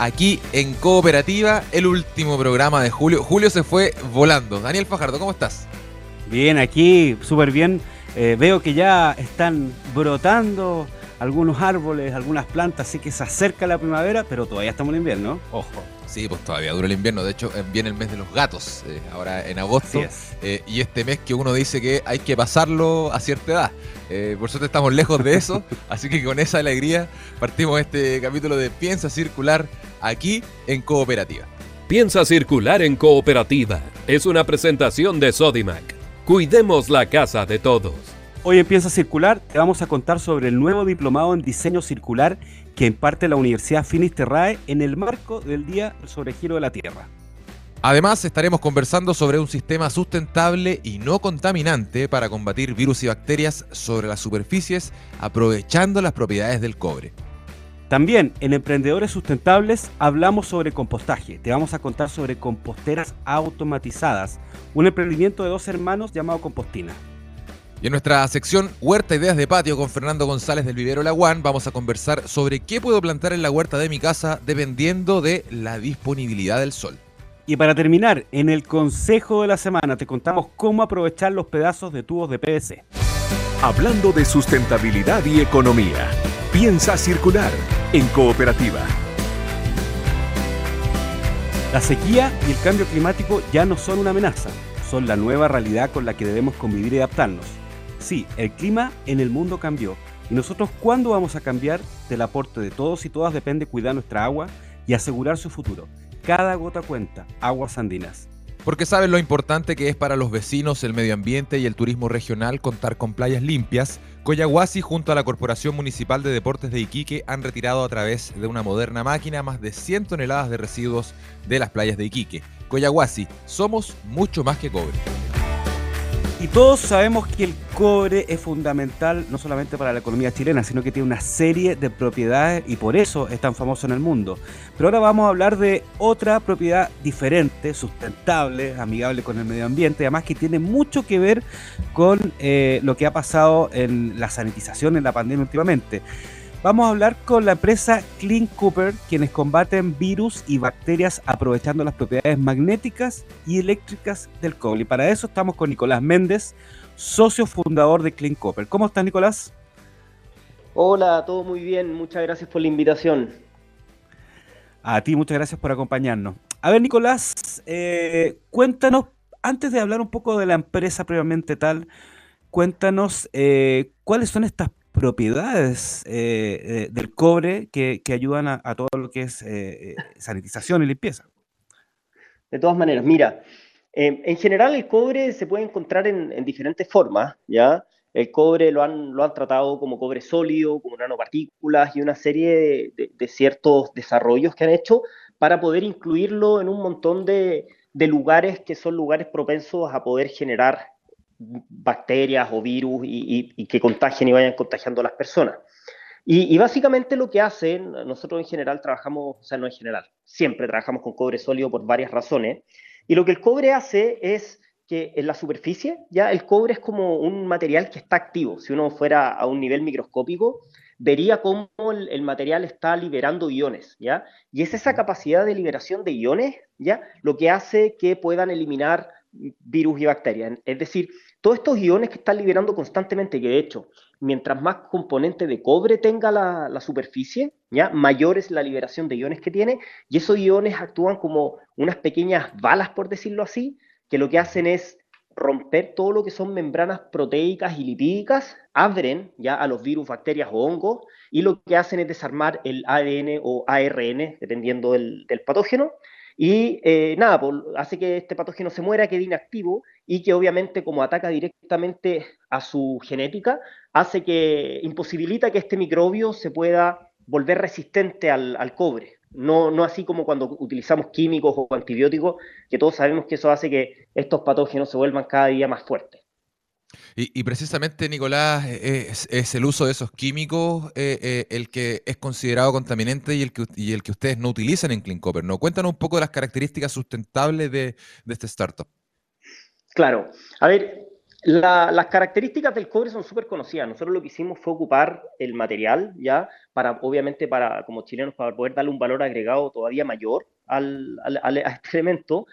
aquí en Cooperativa, el último programa de Julio. Julio se fue volando. Daniel Fajardo, ¿cómo estás? Bien, aquí súper bien. Eh, veo que ya están brotando algunos árboles, algunas plantas, así que se acerca la primavera, pero todavía estamos en invierno. Ojo. Sí, pues todavía dura el invierno. De hecho, eh, viene el mes de los gatos, eh, ahora en agosto. y este mes que uno dice que hay que pasarlo a cierta edad. por suerte estamos lejos de eso, así que con esa alegría partimos este capítulo de Piensa Circular aquí en Cooperativa. Piensa Circular en Cooperativa es una presentación de Sodimac. Cuidemos la casa de todos. Hoy en Piensa Circular te vamos a contar sobre el nuevo diplomado en diseño circular que imparte la Universidad Finisterrae en el marco del Día sobre Giro de la Tierra. Además, estaremos conversando sobre un sistema sustentable y no contaminante para combatir virus y bacterias sobre las superficies, aprovechando las propiedades del cobre. También en Emprendedores Sustentables hablamos sobre compostaje. Te vamos a contar sobre composteras automatizadas, un emprendimiento de dos hermanos llamado Compostina. Y en nuestra sección Huerta Ideas de Patio con Fernando González del Vivero Laguán vamos a conversar sobre qué puedo plantar en la huerta de mi casa dependiendo de la disponibilidad del sol. Y para terminar, en el consejo de la semana te contamos cómo aprovechar los pedazos de tubos de PVC. Hablando de sustentabilidad y economía, piensa circular en cooperativa. La sequía y el cambio climático ya no son una amenaza, son la nueva realidad con la que debemos convivir y adaptarnos. Sí, el clima en el mundo cambió y nosotros cuándo vamos a cambiar del aporte de todos y todas depende cuidar nuestra agua y asegurar su futuro. Cada gota cuenta, aguas andinas. Porque saben lo importante que es para los vecinos, el medio ambiente y el turismo regional contar con playas limpias, Coyahuasi junto a la Corporación Municipal de Deportes de Iquique han retirado a través de una moderna máquina más de 100 toneladas de residuos de las playas de Iquique. Coyahuasi, somos mucho más que cobre. Y todos sabemos que el cobre es fundamental no solamente para la economía chilena, sino que tiene una serie de propiedades y por eso es tan famoso en el mundo. Pero ahora vamos a hablar de otra propiedad diferente, sustentable, amigable con el medio ambiente, además que tiene mucho que ver con eh, lo que ha pasado en la sanitización en la pandemia últimamente. Vamos a hablar con la empresa Clean Cooper, quienes combaten virus y bacterias aprovechando las propiedades magnéticas y eléctricas del cobre. Y para eso estamos con Nicolás Méndez, socio fundador de Clean Cooper. ¿Cómo estás, Nicolás? Hola, todo muy bien. Muchas gracias por la invitación. A ti, muchas gracias por acompañarnos. A ver, Nicolás, eh, cuéntanos, antes de hablar un poco de la empresa previamente tal, cuéntanos eh, cuáles son estas propiedades eh, eh, del cobre que, ayudan a, todo lo que es eh, sanitización y limpieza. De todas maneras, mira, en general el cobre se puede encontrar en, diferentes formas, ¿ya? El cobre lo han, lo han tratado como cobre sólido, como nanopartículas y una serie de, ciertos desarrollos que han hecho para poder incluirlo en un montón de lugares que son lugares propensos a poder generar bacterias o virus y, que contagien y vayan contagiando a las personas. Y, básicamente lo que hacen, nosotros en general trabajamos, o sea, no en general, siempre trabajamos con cobre sólido por varias razones, y lo que el cobre hace es que en la superficie, ya el cobre es como un material que está activo. Si uno fuera a un nivel microscópico, vería cómo el, el, material está liberando iones, ¿ya? Y es esa capacidad de liberación de iones, ¿ya? Lo que hace que puedan eliminar virus y bacterias. Es decir, todos estos iones que están liberando constantemente, que de hecho, mientras más componente de cobre tenga la, superficie, ¿ya? mayor es la liberación de iones que tiene, y esos iones actúan como unas pequeñas balas, por decirlo así, que lo que hacen es romper todo lo que son membranas proteicas y lipídicas, abren ya a los virus, bacterias o hongos, y lo que hacen es desarmar el ADN o ARN, dependiendo del, del patógeno, y eh, nada, pues, hace que este patógeno se muera, quede inactivo y que obviamente como ataca directamente a su genética, hace que imposibilita que este microbio se pueda volver resistente al, cobre. No, no así como cuando utilizamos químicos o antibióticos, que todos sabemos que eso hace que estos patógenos se vuelvan cada día más fuertes. Y, precisamente, Nicolás, es, el uso de esos químicos eh, eh, el que es considerado contaminante y el que, y el que ustedes no utilizan en Clean Copper, ¿no? Cuéntanos un poco de las características sustentables de, este startup. Claro. A ver, las características del cobre son súper conocidas. Nosotros lo que hicimos fue ocupar el material, ya, para, obviamente, para, como chilenos, para poder darle un valor agregado todavía mayor al, a este elemento,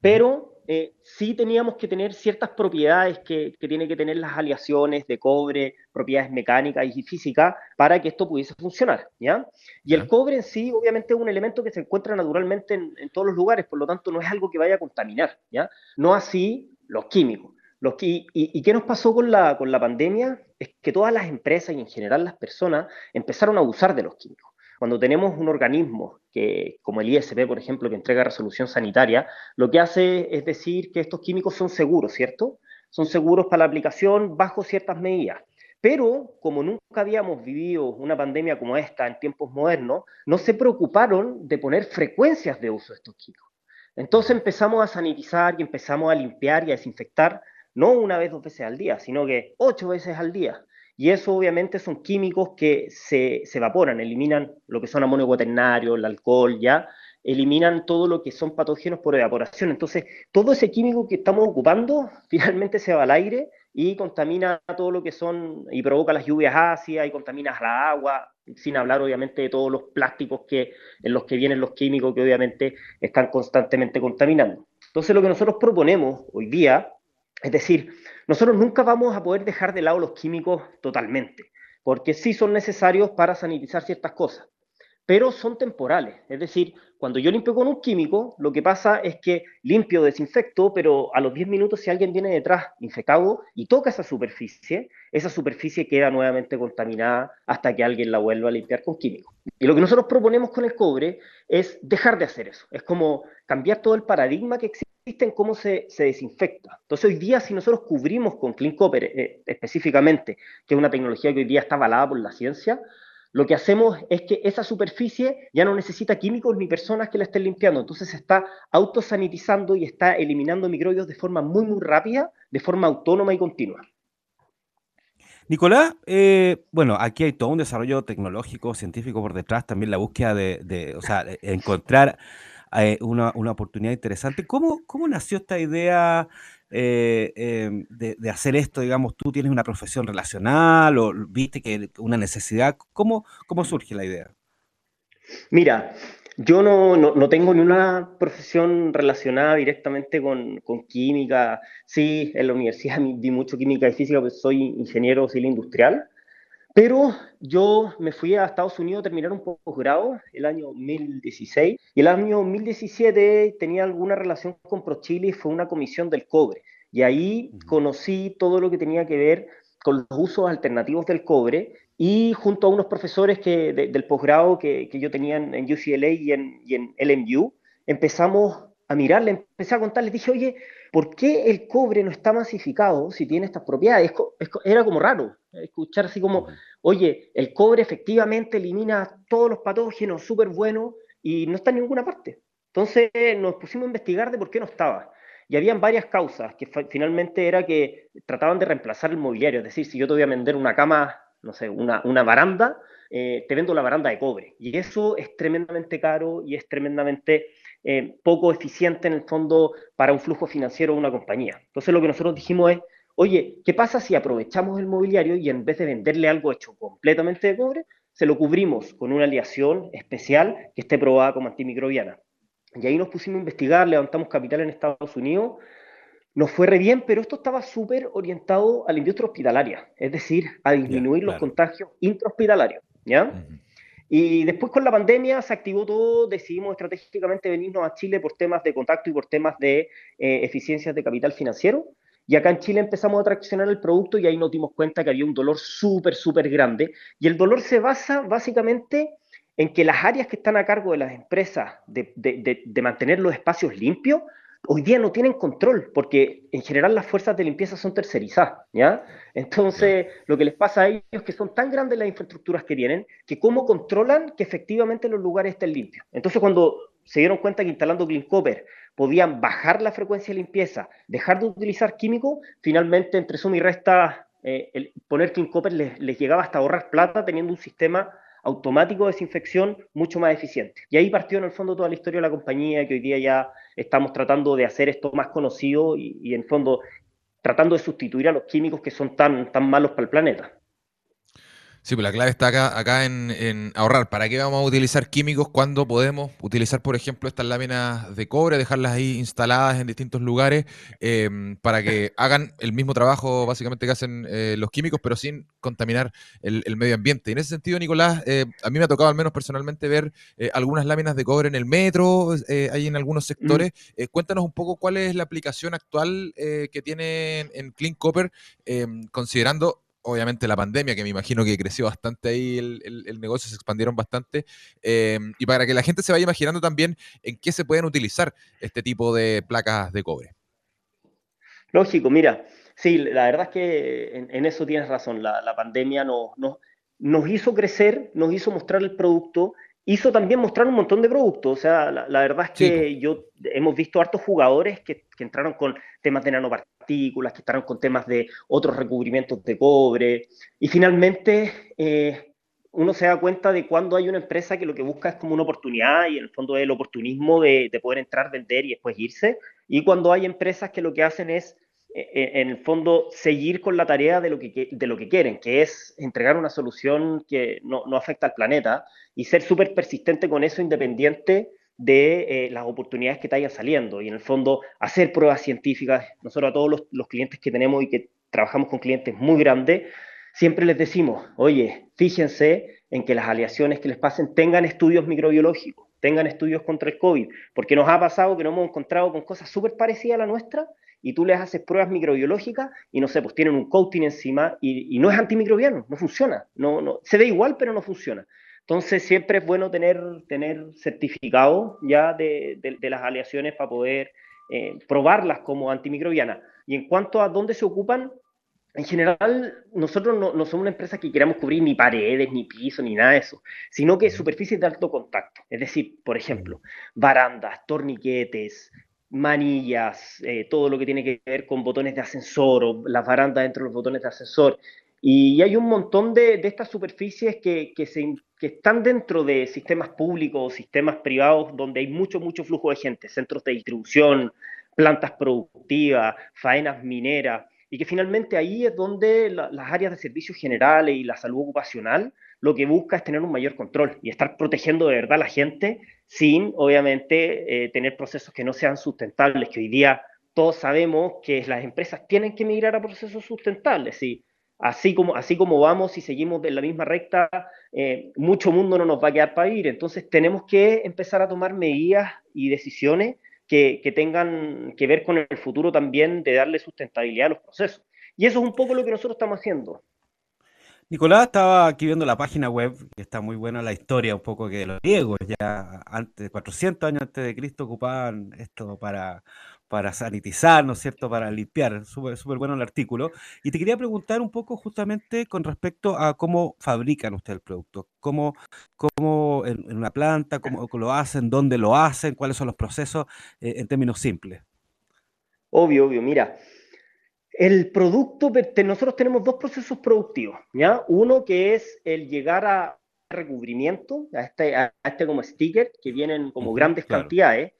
pero eh, sí teníamos que tener ciertas propiedades que, que tienen que tener las aleaciones de cobre, propiedades mecánicas y físicas, para que esto pudiese funcionar, ¿ya? Y el cobre en sí, obviamente, es un elemento que se encuentra naturalmente en, en todos los lugares, por lo tanto, no es algo que vaya a contaminar, ¿ya? No así los químicos. Los y, y, qué nos pasó con la, con la pandemia? Es que todas las empresas y en general las personas empezaron a abusar de los químicos. Cuando tenemos un organismo que, como el ISP, por ejemplo, que entrega resolución sanitaria, lo que hace es decir que estos químicos son seguros, ¿cierto? Son seguros para la aplicación bajo ciertas medidas. Pero como nunca habíamos vivido una pandemia como esta en tiempos modernos, no se preocuparon de poner frecuencias de uso de estos químicos. Entonces empezamos a sanitizar y empezamos a limpiar y a desinfectar no una vez, dos veces al día, sino que ocho veces al día. Y eso obviamente son químicos que se, evaporan, eliminan lo que son amonio cuaternario, el alcohol, ya, eliminan todo lo que son patógenos por evaporación. Entonces, todo ese químico que estamos ocupando finalmente se va al aire y contamina todo lo que son, y provoca las lluvias ácidas y contamina la agua, sin hablar obviamente de todos los plásticos que, en los que vienen los químicos que obviamente están constantemente contaminando. Entonces, lo que nosotros proponemos hoy día es decir, nosotros nunca vamos a poder dejar de lado los químicos totalmente, porque sí son necesarios para sanitizar ciertas cosas, pero son temporales. Es decir, cuando yo limpio con un químico, lo que pasa es que limpio, desinfecto, pero a los 10 minutos si alguien viene detrás infectado y toca esa superficie, esa superficie queda nuevamente contaminada hasta que alguien la vuelva a limpiar con químico. Y lo que nosotros proponemos con el cobre es dejar de hacer eso. Es como cambiar todo el paradigma que existe en cómo se, desinfecta. Entonces hoy día si nosotros cubrimos con Clean Copper eh, específicamente, que es una tecnología que hoy día está avalada por la ciencia, lo que hacemos es que esa superficie ya no necesita químicos ni personas que la estén limpiando, entonces se está autosanitizando y está eliminando microbios de forma muy, muy rápida, de forma autónoma y continua. Nicolás, eh, bueno, aquí hay todo un desarrollo tecnológico, científico por detrás, también la búsqueda de, o sea, encontrar eh, una, oportunidad interesante. ¿Cómo, ¿Cómo nació esta idea eh, em, de, hacer esto? Digamos, tú tienes una profesión relacional o viste que una necesidad. ¿Cómo, cómo surge la idea? Mira, yo no, no, tengo ni una profesión relacionada directamente con, con, química. Sí, en la universidad vi mucho química y física, pues soy ingeniero civil industrial. Pero yo me fui a Estados Unidos a terminar un posgrado el año 2016 y el año 2017 tenía alguna relación con ProChile y fue una comisión del cobre. Y ahí conocí todo lo que tenía que ver con los usos alternativos del cobre y junto a unos profesores que, del posgrado que, que, yo tenía en, UCLA y en, y en LMU, empezamos a mirarle, empecé a contarles, dije, oye, ¿por qué el cobre no está masificado si tiene estas propiedades? Era como raro escuchar así como, oye, el cobre efectivamente elimina todos los patógenos, súper bueno, y no está en ninguna parte. Entonces nos pusimos a investigar de por qué no estaba. Y habían varias causas, que finalmente era que trataban de reemplazar el mobiliario, es decir, si yo te voy a vender una cama, no sé, una, una baranda, eh, te vendo la baranda de cobre. Y eso es tremendamente caro y es tremendamente eh, poco eficiente en el fondo para un flujo financiero de una compañía. Entonces lo que nosotros dijimos es, oye, ¿qué pasa si aprovechamos el mobiliario y en vez de venderle algo hecho completamente de cobre, se lo cubrimos con una aleación especial que esté probada como antimicrobiana? Y ahí nos pusimos a investigar, levantamos capital en Estados Unidos, nos fue re bien, pero esto estaba súper orientado a la industria hospitalaria, es decir, a disminuir los contagios intrahospitalarios, ¿ya? Y después con la pandemia se activó todo, decidimos estratégicamente venirnos a Chile por temas de contacto y por temas de eh, eficiencias de capital financiero. Y acá en Chile empezamos a traccionar el producto y ahí nos dimos cuenta que había un dolor súper, súper grande. Y el dolor se basa básicamente en que las áreas que están a cargo de las empresas de, de, de, mantener los espacios limpios hoy día no tienen control, porque en general las fuerzas de limpieza son tercerizadas, ¿ya? Entonces, lo que les pasa a ellos es que son tan grandes las infraestructuras que tienen, que cómo controlan que efectivamente los lugares estén limpios. Entonces, cuando se dieron cuenta que instalando Clean Copper podían bajar la frecuencia de limpieza, dejar de utilizar químicos, finalmente entre suma y resta, eh, el poner Clean Copper les, les llegaba hasta ahorrar plata teniendo un sistema automático de desinfección mucho más eficiente. Y ahí partió en el fondo toda la historia de la compañía, que hoy día ya estamos tratando de hacer esto más conocido y, y en fondo tratando de sustituir a los químicos que son tan, tan malos para el planeta. Sí, pues la clave está acá, acá en, ahorrar. ¿Para qué vamos a utilizar químicos cuando podemos utilizar, por ejemplo, estas láminas de cobre, dejarlas ahí instaladas en distintos lugares em, para que hagan el mismo trabajo básicamente que hacen eh, los químicos, pero sin contaminar el, medio ambiente? Y en ese sentido, Nicolás, eh, a mí me ha tocado al menos personalmente ver eh, algunas láminas de cobre en el metro, hay en algunos mm. sectores. cuéntanos un poco cuál es la aplicación actual que tiene en Clean Copper, em, considerando obviamente la pandemia, que me imagino que creció bastante ahí, el, negocio se expandieron bastante, em, y para que la gente se vaya imaginando también en qué se pueden utilizar este tipo de placas de cobre. Lógico, mira, sí, la verdad es que en, eso tienes razón, la, pandemia nos hizo crecer, nos hizo mostrar el producto hizo también mostrar un montón de productos. O sea, la, verdad es que yo hemos visto hartos jugadores que, entraron con temas de nanopartículas, que entraron con temas de otros recubrimientos de cobre. Y finalmente eh, uno se da cuenta de cuando hay una empresa que lo que busca es como una oportunidad y en el fondo es el oportunismo de, de poder entrar, vender y después irse. Y cuando hay empresas que lo que hacen es e, e, en el fondo seguir con la tarea de lo que, de lo que quieren, que es entregar una solución que no, no afecta al planeta y ser súper persistente con eso independiente de eh, las oportunidades que te vayan saliendo y en el fondo hacer pruebas científicas. Nosotros a todos los, clientes que tenemos y que trabajamos con clientes muy grandes, siempre les decimos, oye, fíjense en que las aleaciones que les pasen tengan estudios microbiológicos, tengan estudios contra el COVID, porque nos ha pasado que nos hemos encontrado con cosas súper parecidas a la nuestra y tú les haces pruebas microbiológicas y no sé, pues tienen un coating encima y, no es antimicrobiano, no funciona, no, no, se ve igual pero no funciona. Entonces siempre es bueno tener, tener certificado ya de, de, las aleaciones para poder eh, probarlas como antimicrobianas. Y en cuanto a dónde se ocupan, en general, nosotros no, no, somos una empresa que queramos cubrir ni paredes, ni piso, ni nada de eso, sino que superficies de alto contacto. Es decir, por ejemplo, barandas, torniquetes, manillas, eh, todo lo que tiene que ver con botones de ascensor o las barandas dentro de los botones de ascensor. Y hay un montón de, de estas superficies que, que, se, que, están dentro de sistemas públicos o sistemas privados donde hay mucho, mucho flujo de gente, centros de distribución, plantas productivas, faenas mineras, y que finalmente ahí es donde las áreas de servicios generales y la salud ocupacional lo que busca es tener un mayor control y estar protegiendo de verdad a la gente sin, obviamente, eh, tener procesos que no sean sustentables, que hoy día todos sabemos que las empresas tienen que migrar a procesos sustentables. Y así como, así como vamos y seguimos en la misma recta, eh, mucho mundo no nos va a quedar para ir. Entonces tenemos que empezar a tomar medidas y decisiones que, que tengan que ver con el futuro también de darle sustentabilidad a los procesos. Y eso es un poco lo que nosotros estamos haciendo. Nicolás estaba aquí viendo la página web, que está muy buena la historia, un poco que los griegos ya antes, 400 años antes de Cristo, ocupaban esto para, para sanitizar, ¿no es cierto?, para limpiar. Súper súper bueno el artículo. Y te quería preguntar un poco justamente con respecto a cómo fabrican ustedes el producto, cómo, cómo en, una planta, cómo lo hacen, dónde lo hacen, cuáles son los procesos eh, en términos simples. Obvio, obvio. Mira, el producto, nosotros tenemos dos procesos productivos, ¿ya? Uno que es el llegar a recubrimiento, a este, a este como sticker, que vienen como grandes cantidades,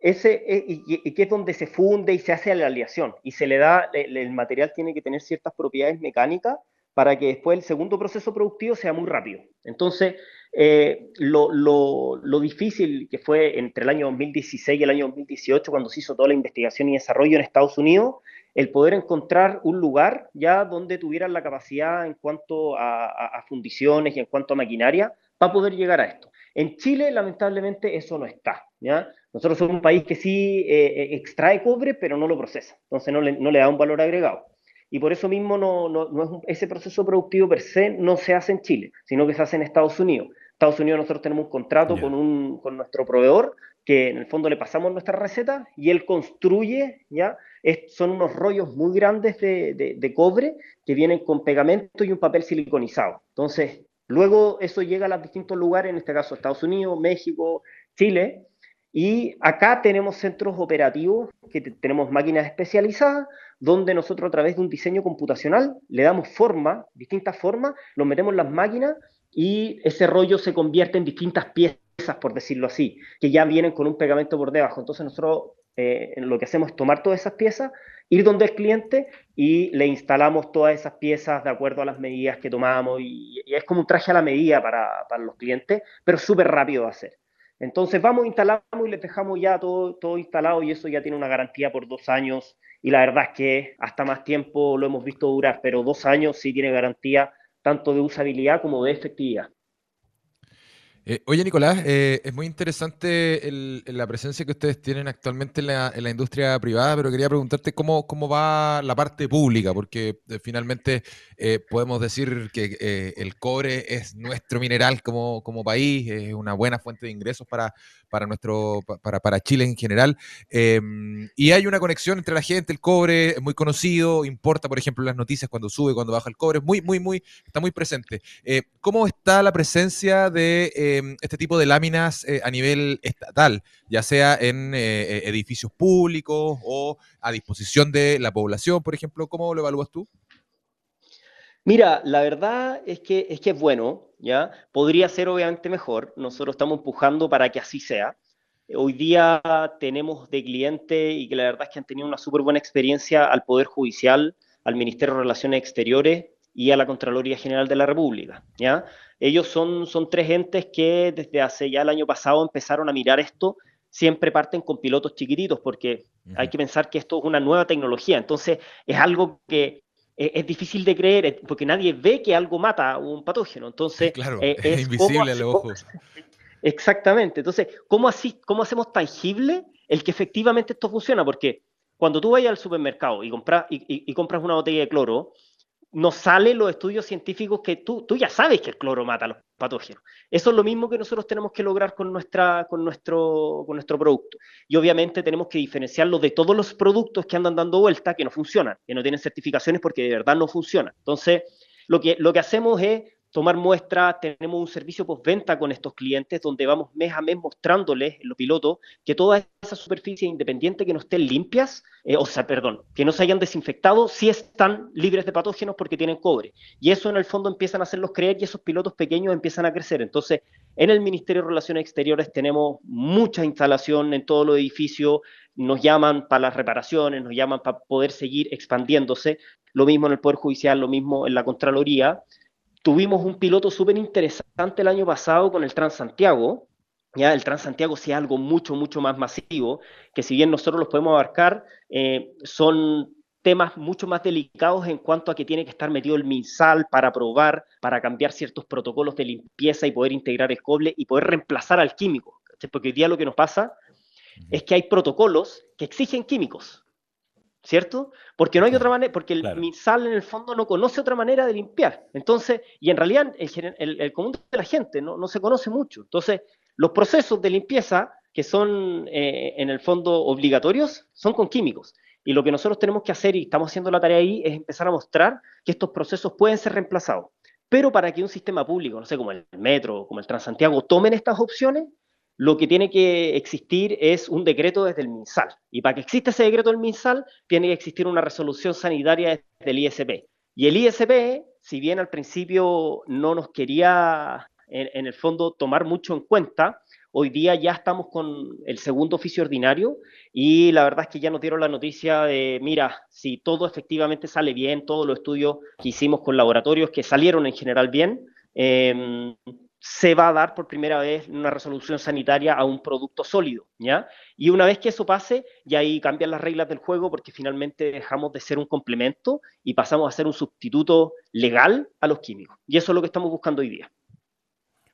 ese, eh, y, que es donde se funde y se hace la aleación, y se le da, el, material tiene que tener ciertas propiedades mecánicas para que después el segundo proceso productivo sea muy rápido. Entonces, eh, lo, lo, lo, difícil que fue entre el año 2016 y el año 2018, cuando se hizo toda la investigación y desarrollo en Estados Unidos, el poder encontrar un lugar ya donde tuvieran la capacidad en cuanto a, fundiciones y en cuanto a maquinaria para poder llegar a esto. En Chile, lamentablemente, eso no está. ¿ya? Nosotros somos un país que sí eh, eh, extrae cobre, pero no lo procesa. Entonces no le, no le da un valor agregado. Y por eso mismo no, no, no es ese proceso productivo per se no se hace en Chile, sino que se hace en Estados Unidos. Estados Unidos nosotros tenemos un contrato con, un, con nuestro proveedor que en el fondo le pasamos nuestra receta y él construye, ¿ya? son unos rollos muy grandes de, de, cobre que vienen con pegamento y un papel siliconizado. Entonces, luego eso llega a los distintos lugares, en este caso Estados Unidos, México, Chile, y acá tenemos centros operativos, que tenemos máquinas especializadas, donde nosotros a través de un diseño computacional le damos forma, distintas formas, lo metemos en las máquinas y ese rollo se convierte en distintas piezas por decirlo así, que ya vienen con un pegamento por debajo. Entonces nosotros eh, lo que hacemos es tomar todas esas piezas, ir donde el cliente y le instalamos todas esas piezas de acuerdo a las medidas que tomamos y, es como un traje a la medida para, para los clientes, pero súper rápido de hacer. Entonces vamos, instalamos y les dejamos ya todo, todo instalado y eso ya tiene una garantía por dos años y la verdad es que hasta más tiempo lo hemos visto durar, pero dos años sí tiene garantía tanto de usabilidad como de efectividad. Eh, oye, Nicolás, eh, es muy interesante la presencia que ustedes tienen actualmente en la, industria privada, pero quería preguntarte cómo, cómo va la parte pública, porque eh, finalmente podemos decir que el cobre es nuestro mineral como, como país, es una buena fuente de ingresos para, para, nuestro, para, para Chile en general. Em, y hay una conexión entre la gente, el cobre es muy conocido, importa, por ejemplo, las noticias cuando sube, cuando baja el cobre, muy, muy, muy, está muy presente. Eh, ¿Cómo está la presencia de em, este tipo de láminas eh, a nivel estatal, ya sea en eh, edificios públicos o a disposición de la población, por ejemplo? ¿Cómo lo evalúas tú? Mira, la verdad es que, es que es bueno, ¿ya? Podría ser obviamente mejor, nosotros estamos empujando para que así sea. Hoy día tenemos de cliente y que la verdad es que han tenido una súper buena experiencia al Poder Judicial, al Ministerio de Relaciones Exteriores y a la Contraloría General de la República, ¿ya? Ellos son, son tres entes que desde hace ya el año pasado empezaron a mirar esto, siempre parten con pilotos chiquititos porque hay que pensar que esto es una nueva tecnología, entonces es algo que es difícil de creer porque nadie ve que algo mata a un patógeno. Entonces, claro, eh, es, invisible al ojo. Exactamente. Entonces, ¿cómo, así, ¿cómo hacemos tangible el que efectivamente esto funciona? Porque cuando tú vayas al supermercado y compras, y compras una botella de cloro, nos salen los estudios científicos que tú, tú ya sabes que el cloro mata a los patógenos. Eso es lo mismo que nosotros tenemos que lograr con, nuestra, con, nuestro, con nuestro producto. Y obviamente tenemos que diferenciarlo de todos los productos que andan dando vuelta, que no funcionan, que no tienen certificaciones porque de verdad no funcionan. Entonces, lo que, lo que hacemos es tomar muestras, tenemos un servicio postventa con estos clientes donde vamos mes a mes mostrándoles los pilotos que todas esas superficies independientes que no estén limpias, eh, o sea, perdón, que no se hayan desinfectado, sí están libres de patógenos porque tienen cobre. Y eso en el fondo empiezan a hacerlos creer y esos pilotos pequeños empiezan a crecer. Entonces, en el Ministerio de Relaciones Exteriores tenemos mucha instalación en todos los edificios, nos llaman para las reparaciones, nos llaman para poder seguir expandiéndose. Lo mismo en el Poder Judicial, lo mismo en la Contraloría tuvimos un piloto súper interesante el año pasado con el Transantiago. Ya, el Transantiago sí es algo mucho, mucho más masivo, que si bien nosotros los podemos abarcar, eh, son temas mucho más delicados en cuanto a que tiene que estar metido el MinSal para probar, para cambiar ciertos protocolos de limpieza y poder integrar el cobre y poder reemplazar al químico. Porque hoy día lo que nos pasa es que hay protocolos que exigen químicos. ¿Cierto? Porque no hay otra manera, porque el MinSal en el fondo no conoce otra manera de limpiar. Entonces, y en realidad el, el, común de la gente no, no, se conoce mucho. Entonces, los procesos de limpieza que son eh, en el fondo obligatorios son con químicos. Y lo que nosotros tenemos que hacer, y estamos haciendo la tarea ahí, es empezar a mostrar que estos procesos pueden ser reemplazados. Pero para que un sistema público, no sé, como el Metro, como el Transantiago, tomen estas opciones, lo que tiene que existir es un decreto desde el MinSal. Y para que exista ese decreto del MinSal, tiene que existir una resolución sanitaria desde el ISP. Y el ISP, si bien al principio no nos quería, en, el fondo, tomar mucho en cuenta, hoy día ya estamos con el segundo oficio ordinario y la verdad es que ya nos dieron la noticia de, mira, si todo efectivamente sale bien, todos los estudios que hicimos con laboratorios que salieron en general bien, eh, se va a dar por primera vez una resolución sanitaria a un producto sólido, ¿ya? Y una vez que eso pase, ya ahí cambian las reglas del juego porque finalmente dejamos de ser un complemento y pasamos a ser un sustituto legal a los químicos. Y eso es lo que estamos buscando hoy día.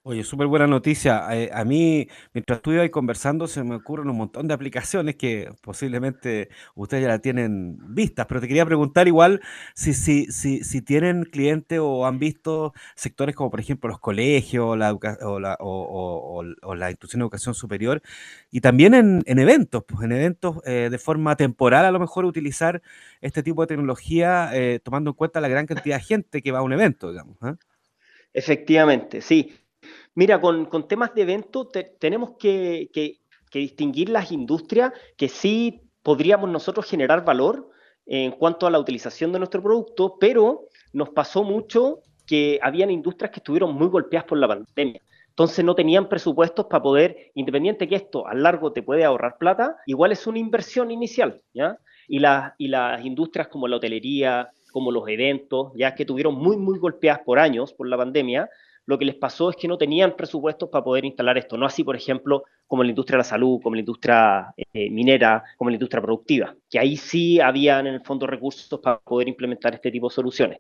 Oye, súper buena noticia. Eh, a mí, mientras estuve ahí conversando, se me ocurren un montón de aplicaciones que posiblemente ustedes ya la tienen vistas, pero te quería preguntar igual si, si, si, si tienen clientes o han visto sectores como, por ejemplo, los colegios la o, la, institución de educación superior y también en, en eventos, pues en eventos eh, de forma temporal a lo mejor utilizar este tipo de tecnología eh, tomando en cuenta la gran cantidad de gente que va a un evento, digamos. Efectivamente, sí. Mira, con, temas de evento tenemos que, distinguir las industrias que sí podríamos nosotros generar valor en cuanto a la utilización de nuestro producto, pero nos pasó mucho que habían industrias que estuvieron muy golpeadas por la pandemia. Entonces no tenían presupuestos para poder, independiente que esto a largo te puede ahorrar plata, igual es una inversión inicial, ¿ya? Y, y las industrias como la hotelería, como los eventos, ya que tuvieron muy, muy golpeadas por años por la pandemia, lo que les pasó es que no tenían presupuestos para poder instalar esto. No así, por ejemplo, como la industria de la salud, como la industria eh, minera, como la industria productiva, que ahí sí habían en el fondo recursos para poder implementar este tipo de soluciones.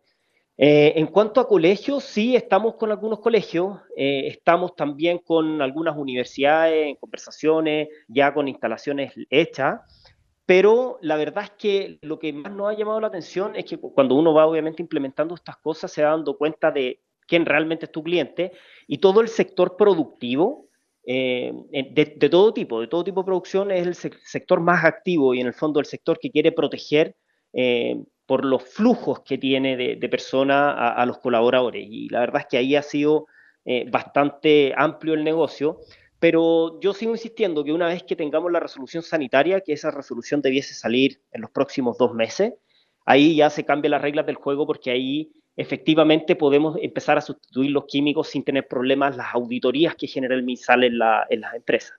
Eh, en cuanto a colegios, sí estamos con algunos colegios, eh, estamos también con algunas universidades en conversaciones, ya con instalaciones hechas, pero la verdad es que lo que más nos ha llamado la atención es que cuando uno va obviamente implementando estas cosas se va dando cuenta de quién realmente es tu cliente, y todo el sector productivo, eh, de, todo tipo, de todo tipo de producción, es el sector más activo y en el fondo el sector que quiere proteger eh, por los flujos que tiene de, personas a, los colaboradores. Y la verdad es que ahí ha sido eh, bastante amplio el negocio, pero yo sigo insistiendo que una vez que tengamos la resolución sanitaria, que esa resolución debiese salir en los próximos dos meses, ahí ya se cambian las reglas del juego porque ahí efectivamente podemos empezar a sustituir los químicos sin tener problemas las auditorías que genera el MISAL en, las empresas.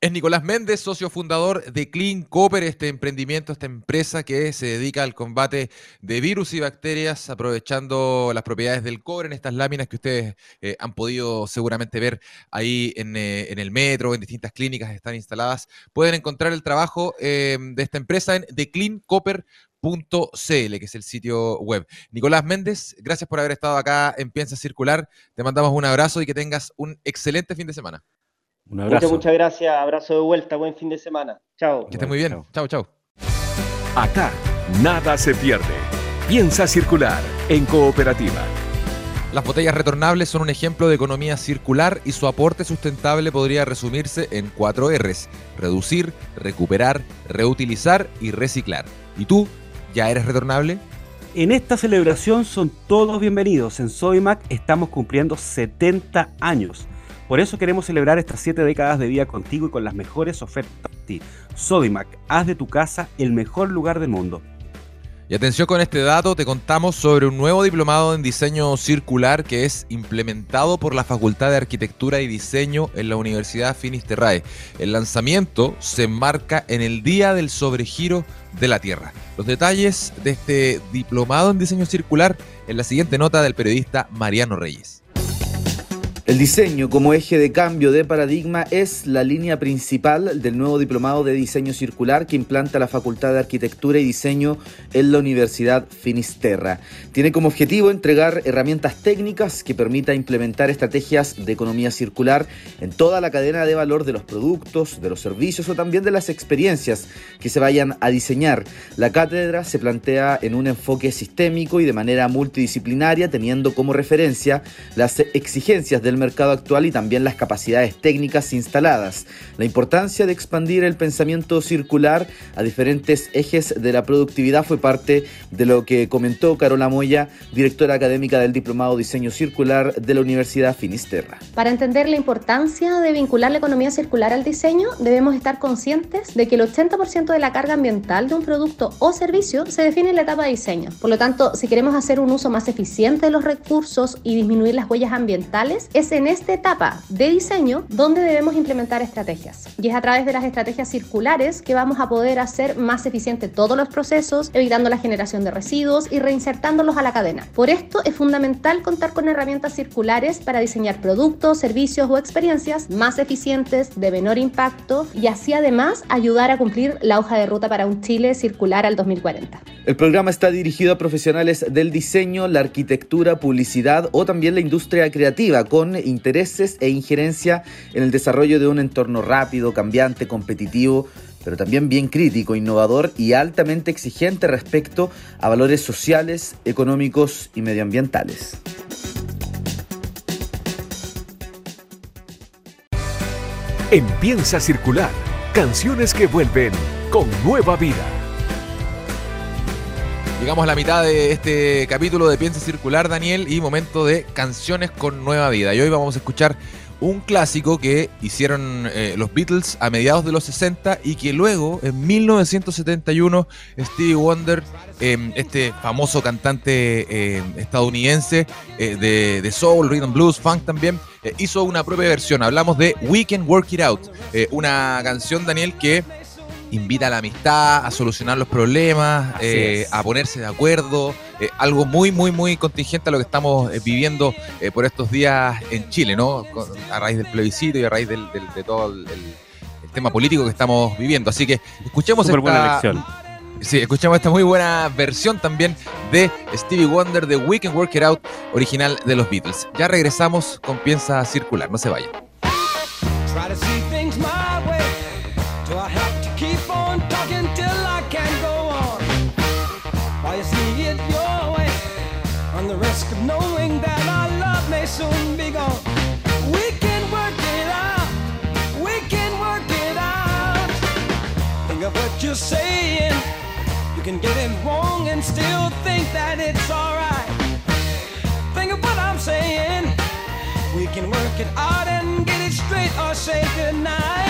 Es Nicolás Méndez, socio fundador de Clean Copper, este emprendimiento, esta empresa que se dedica al combate de virus y bacterias, aprovechando las propiedades del cobre en estas láminas que ustedes eh, han podido seguramente ver ahí eh, en, el metro, en distintas clínicas están instaladas. Pueden encontrar el trabajo eh, de esta empresa en .cl, que es el sitio web. Nicolás Méndez, gracias por haber estado acá en Piensa Circular. Te mandamos un abrazo y que tengas un excelente fin de semana. Un abrazo. Muchas, muchas gracias. Abrazo de vuelta. Buen fin de semana. Chao. Que estés muy bien. Chao, chao. Acá, nada se pierde. Piensa Circular en cooperativa. Las botellas retornables son un ejemplo de economía circular y su aporte sustentable podría resumirse en cuatro R's. Reducir, recuperar, reutilizar y reciclar. ¿Y tú? ¿Ya eres retornable? En esta celebración son todos bienvenidos. En Sodimac estamos cumpliendo 70 años. Por eso queremos celebrar estas 7 décadas de vida contigo y con las mejores ofertas para ti. Sodimac, haz de tu casa el mejor lugar del mundo. Y atención con este dato, te contamos sobre un nuevo diplomado en diseño circular que es implementado por la Facultad de Arquitectura y Diseño en la Universidad Finisterrae. El lanzamiento se enmarca en el Día del Sobregiro de la Tierra. Los detalles de este diplomado en diseño circular en la siguiente nota del periodista Mariano Reyes. El diseño como eje de cambio de paradigma es la línea principal del nuevo diplomado de diseño circular que implanta la Facultad de Arquitectura y Diseño en la Universidad Finisterra. Tiene como objetivo entregar herramientas técnicas que permita implementar estrategias de economía circular en toda la cadena de valor de los productos, de los servicios o también de las experiencias que se vayan a diseñar. La cátedra se plantea en un enfoque sistémico y de manera multidisciplinaria teniendo como referencia las exigencias del mercado actual y también las capacidades técnicas instaladas. La importancia de expandir el pensamiento circular a diferentes ejes de la productividad fue parte de lo que comentó Carola Moya, directora académica del Diplomado Diseño Circular de la Universidad Finisterra. Para entender la importancia de vincular la economía circular al diseño, debemos estar conscientes de que el 80% de la carga ambiental de un producto o servicio se define en la etapa de diseño. Por lo tanto, si queremos hacer un uso más eficiente de los recursos y disminuir las huellas ambientales, es en esta etapa de diseño donde debemos implementar estrategias. Y es a través de las estrategias circulares que vamos a poder hacer más eficiente todos los procesos, evitando la generación de residuos y reinsertándolos a la cadena. Por esto es fundamental contar con herramientas circulares para diseñar productos, servicios o experiencias más eficientes, de menor impacto y así además ayudar a cumplir la hoja de ruta para un Chile circular al 2040. El programa está dirigido a profesionales del diseño, la arquitectura, publicidad o también la industria creativa con intereses e injerencia en el desarrollo de un entorno rápido, cambiante, competitivo, pero también bien crítico, innovador y altamente exigente respecto a valores sociales, económicos y medioambientales. Empieza a circular canciones que vuelven con nueva vida. Llegamos a la mitad de este capítulo de Piensa Circular, Daniel, y momento de canciones con nueva vida. Y hoy vamos a escuchar un clásico que hicieron eh, los Beatles a mediados de los 60 y que luego, en 1971, Stevie Wonder, em, este famoso cantante em, estadounidense eh, de, de, soul, rhythm blues, funk también, eh, hizo una propia versión. Hablamos de We Can Work It Out, una canción, Daniel, que invita a la amistad, a solucionar los problemas, eh, a ponerse de acuerdo. Eh, algo muy, muy, muy contingente a lo que estamos eh, viviendo por estos días en Chile, ¿no? a raíz del plebiscito y a raíz del, de todo el, tema político que estamos viviendo. Así que escuchemos esta. Buena Sí, escuchamos esta muy buena versión también de Stevie Wonder de We Can Work It Out, original de los Beatles. Ya regresamos con Piensa Circular, no se vayan. Can get it wrong and still think that it's alright. Think of what I'm saying, we can work it out and get it straight or say goodnight.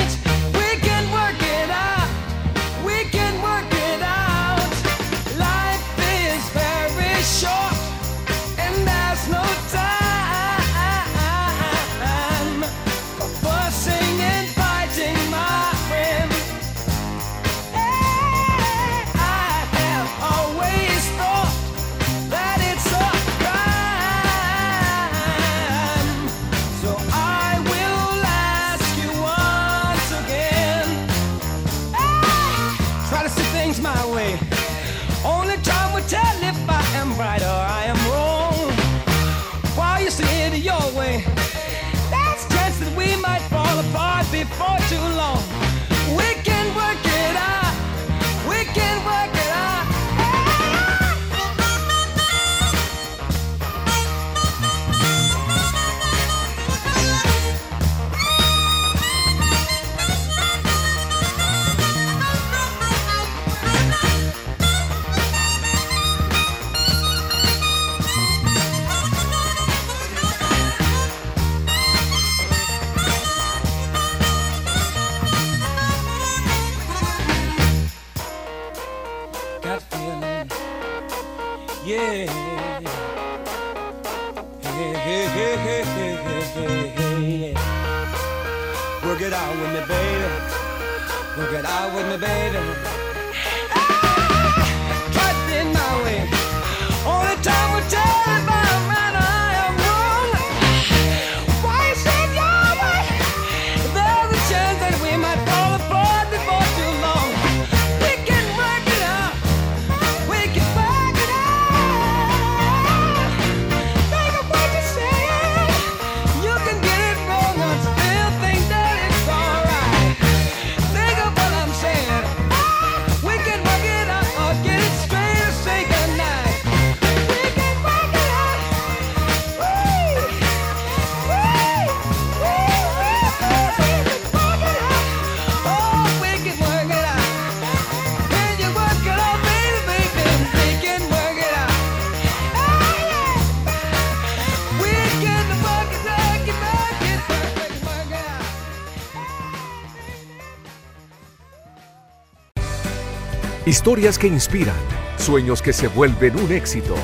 Historias que inspiran, sueños que se vuelven un éxito.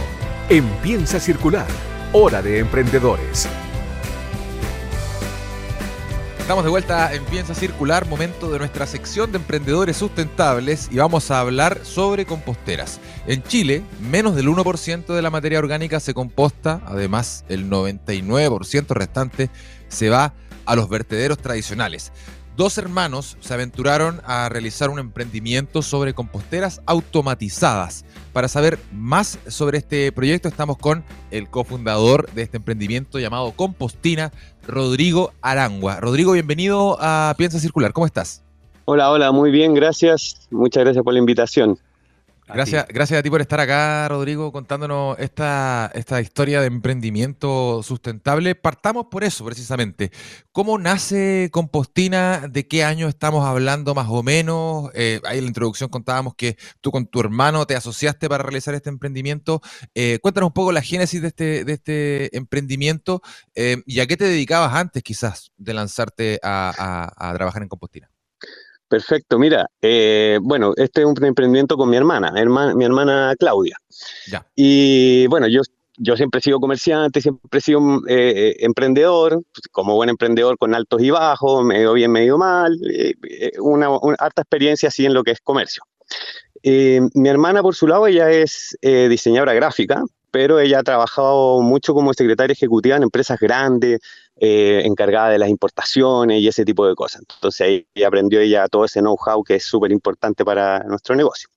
Empieza a circular. Hora de emprendedores. Estamos de vuelta en Piensa Circular, momento de nuestra sección de emprendedores sustentables y vamos a hablar sobre composteras. En Chile, menos del 1% de la materia orgánica se composta, además el 99% restante se va a los vertederos tradicionales. Dos hermanos se aventuraron a realizar un emprendimiento sobre composteras automatizadas. Para saber más sobre este proyecto estamos con el cofundador de este emprendimiento llamado Compostina, Rodrigo Arangua. Rodrigo, bienvenido a Piensa Circular. ¿Cómo estás? Hola, hola, muy bien, gracias. Muchas gracias por la invitación. Gracias, gracias a ti por estar acá, Rodrigo, contándonos esta, esta historia de emprendimiento sustentable. Partamos por eso, precisamente. ¿Cómo nace Compostina? ¿De qué año estamos hablando más o menos? Eh, ahí en la introducción contábamos que tú con tu hermano te asociaste para realizar este emprendimiento. Eh, cuéntanos un poco la génesis de este, de este emprendimiento eh, y a qué te dedicabas antes quizás de lanzarte a trabajar en Compostina. Perfecto, mira, eh, bueno, este es un emprendimiento con mi hermana, mi hermana Claudia. Ya. Y bueno, yo, yo siempre he sido comerciante, siempre he sido eh, eh, emprendedor, pues, como buen emprendedor con altos y bajos, medio bien, medio mal, una, una, harta experiencia así en lo que es comercio. mi hermana, por su lado, ella es diseñadora gráfica, pero ella ha trabajado mucho como secretaria ejecutiva en empresas grandes, eh, encargada de las importaciones y ese tipo de cosas. Entonces ahí aprendió ella todo ese know-how que es súper importante para nuestro negocio.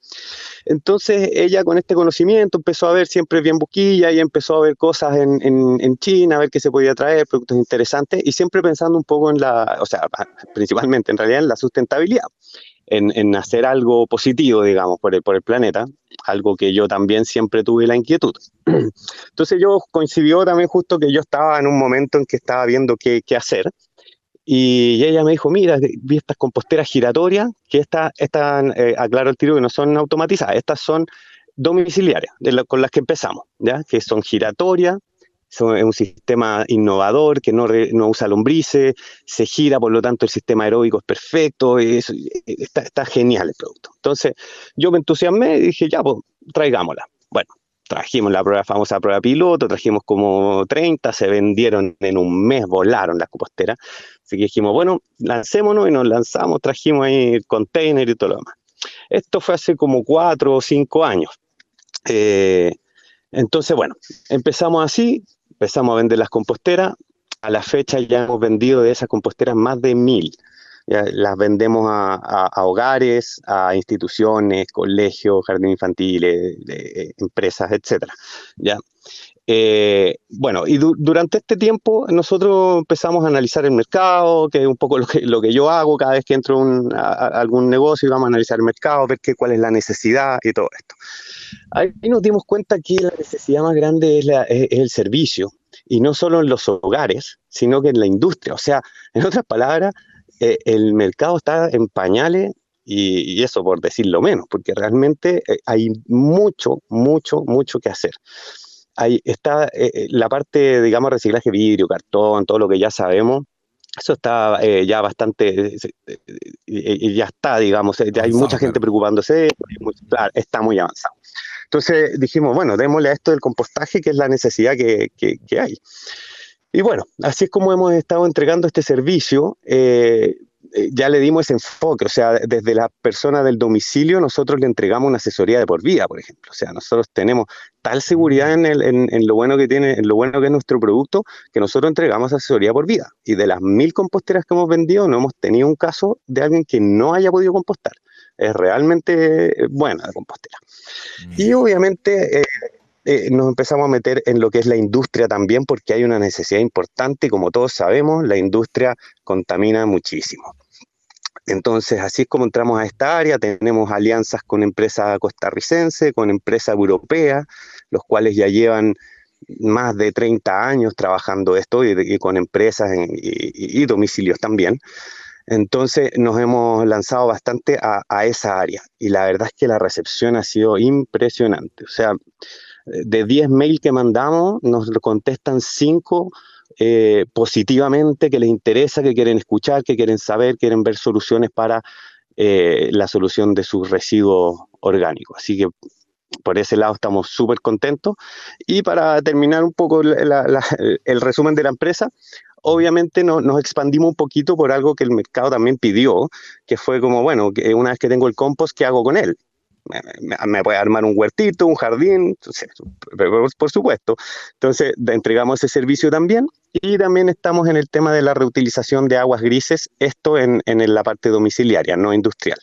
Entonces ella con este conocimiento empezó a ver siempre bien buquilla y empezó a ver cosas en, en, China, a ver qué se podía traer, productos interesantes y siempre pensando un poco en la, o sea, principalmente en realidad en la sustentabilidad en, hacer algo positivo, digamos, por el, por el planeta, algo que yo también siempre tuve la inquietud. Entonces yo coincidió también justo que yo estaba en un momento en que estaba viendo qué, qué hacer, y ella me dijo, mira, vi estas composteras giratorias, que estas, están, eh, aclaro el tiro, que no son automatizadas, estas son domiciliarias, con las que empezamos, ¿ya? que son giratorias, es un sistema innovador que no, no, usa lombrices, se gira, por lo tanto el sistema aeróbico es perfecto, está, genial el producto. Entonces yo me entusiasmé y dije, ya, pues traigámosla. Bueno, trajimos la prueba, famosa prueba piloto, trajimos como 30, se vendieron en un mes, volaron las composteras. Así que dijimos, bueno, lancémonos y nos lanzamos, trajimos ahí el container y todo lo demás. Esto fue hace como cuatro o cinco años. Eh, entonces, bueno, empezamos así, empezamos a vender las composteras. A la fecha ya hemos vendido de esas composteras más de mil. las vendemos a, hogares, a instituciones, colegios, jardines infantiles, de, empresas, etcétera. ¿ya? Eh, bueno, y durante este tiempo nosotros empezamos a analizar el mercado, que es un poco lo que, lo que yo hago cada vez que entro a, algún negocio y vamos a analizar el mercado, ver qué, cuál es la necesidad y todo esto. Ahí nos dimos cuenta que la necesidad más grande es, el servicio, y no solo en los hogares, sino que en la industria. O sea, en otras palabras, eh, el mercado está en pañales y, eso por decirlo menos, porque realmente eh, hay mucho, mucho, mucho que hacer. Ahí está eh, la parte, digamos, reciclaje vidrio, cartón, todo lo que ya sabemos, eso está ya bastante, ya está, digamos, ya hay mucha gente preocupándose, está muy avanzado. Entonces dijimos, bueno, démosle a esto del compostaje, que es la necesidad que, hay. Y bueno, así es como hemos estado entregando este servicio. Eh, eh, ya le dimos ese enfoque, o sea, desde la persona del domicilio nosotros le entregamos una asesoría de por vida, por ejemplo. O sea, nosotros tenemos tal seguridad en, en, lo bueno que tiene, en lo bueno que es nuestro producto, que nosotros entregamos asesoría por vida. Y de las mil composteras que hemos vendido, no hemos tenido un caso de alguien que no haya podido compostar es realmente buena la compostera. Y mm. obviamente eh, eh, nos empezamos a meter en lo que es la industria también, porque hay una necesidad importante y como todos sabemos, la industria contamina muchísimo. Entonces, así es como entramos a esta área, tenemos alianzas con empresas costarricenses, con empresas europeas, los cuales ya llevan más de 30 años trabajando esto y, con empresas y, domicilios también. Entonces nos hemos lanzado bastante a, esa área y la verdad es que la recepción ha sido impresionante. O sea, de 10 mails que mandamos, nos contestan 5 eh, positivamente, que les interesa, que quieren escuchar, que quieren saber, quieren ver soluciones para eh, la solución de sus residuos orgánicos. Así que por ese lado estamos súper contentos. Y para terminar un poco el resumen de la empresa, obviamente nos expandimos un poquito por algo que el mercado también pidió, que fue como, bueno, una vez que tengo el compost, ¿qué hago con él? Me, puede armar un huertito, un jardín, por, supuesto. Entonces, entregamos ese servicio también y también estamos en el tema de la reutilización de aguas grises, esto en, en la parte domiciliaria, no industrial,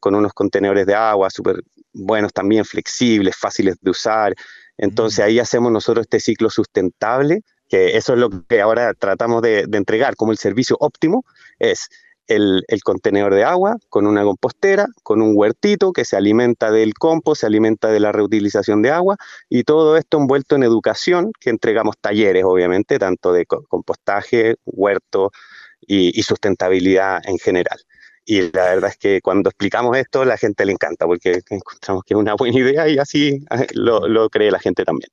con unos contenedores de agua súper buenos también, flexibles, fáciles de usar. Entonces, mm. ahí hacemos nosotros este ciclo sustentable que eso es lo que ahora tratamos de, entregar como el servicio óptimo, es el, contenedor de agua con una compostera, con un huertito que se alimenta del compost, se alimenta de la reutilización de agua y todo esto envuelto en educación, que entregamos talleres, obviamente, tanto de compostaje, huerto y, sustentabilidad en general. Y la verdad es que cuando explicamos esto, la gente le encanta porque encontramos que es una buena idea y así eh, lo cree la gente también.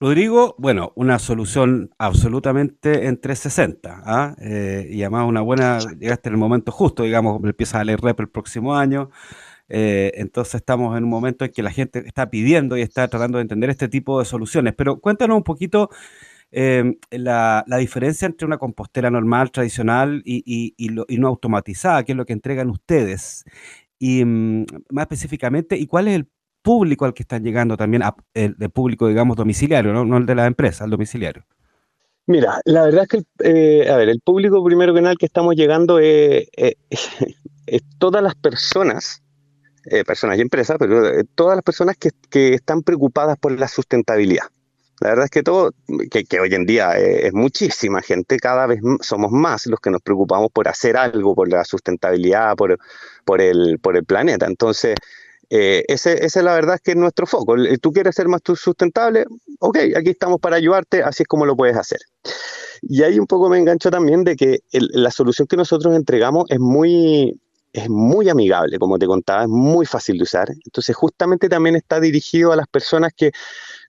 Rodrigo, bueno, una solución absolutamente en 360, ¿ah? Eh, y además una buena, llegaste en el momento justo, digamos, empieza a leer rep el próximo año, eh, entonces estamos en un momento en que la gente está pidiendo y está tratando de entender este tipo de soluciones, pero cuéntanos un poquito em, la, diferencia entre una compostera normal, tradicional y, y, no automatizada, que es lo que entregan ustedes. Y mm, más específicamente, ¿y cuál es el público al que están llegando también, el, público, digamos, domiciliario, ¿no? el de la empresa, el domiciliario. Mira, la verdad es que, eh, a ver, el público primero que nada al que estamos llegando es, todas las personas, eh, personas y empresas, pero eh, todas las personas que, están preocupadas por la sustentabilidad. La verdad es que todo, que, hoy en día es, muchísima gente, cada vez somos más los que nos preocupamos por hacer algo, por la sustentabilidad, por, por, el, por el planeta. Entonces, eh, ese, ese, la verdad es que es nuestro foco. Tú quieres ser más sustentable, ok, aquí estamos para ayudarte, así es como lo puedes hacer. Y ahí un poco me engancho también de que la solución que nosotros entregamos es muy, es muy amigable, como te contaba, es muy fácil de usar. Entonces justamente también está dirigido a las personas que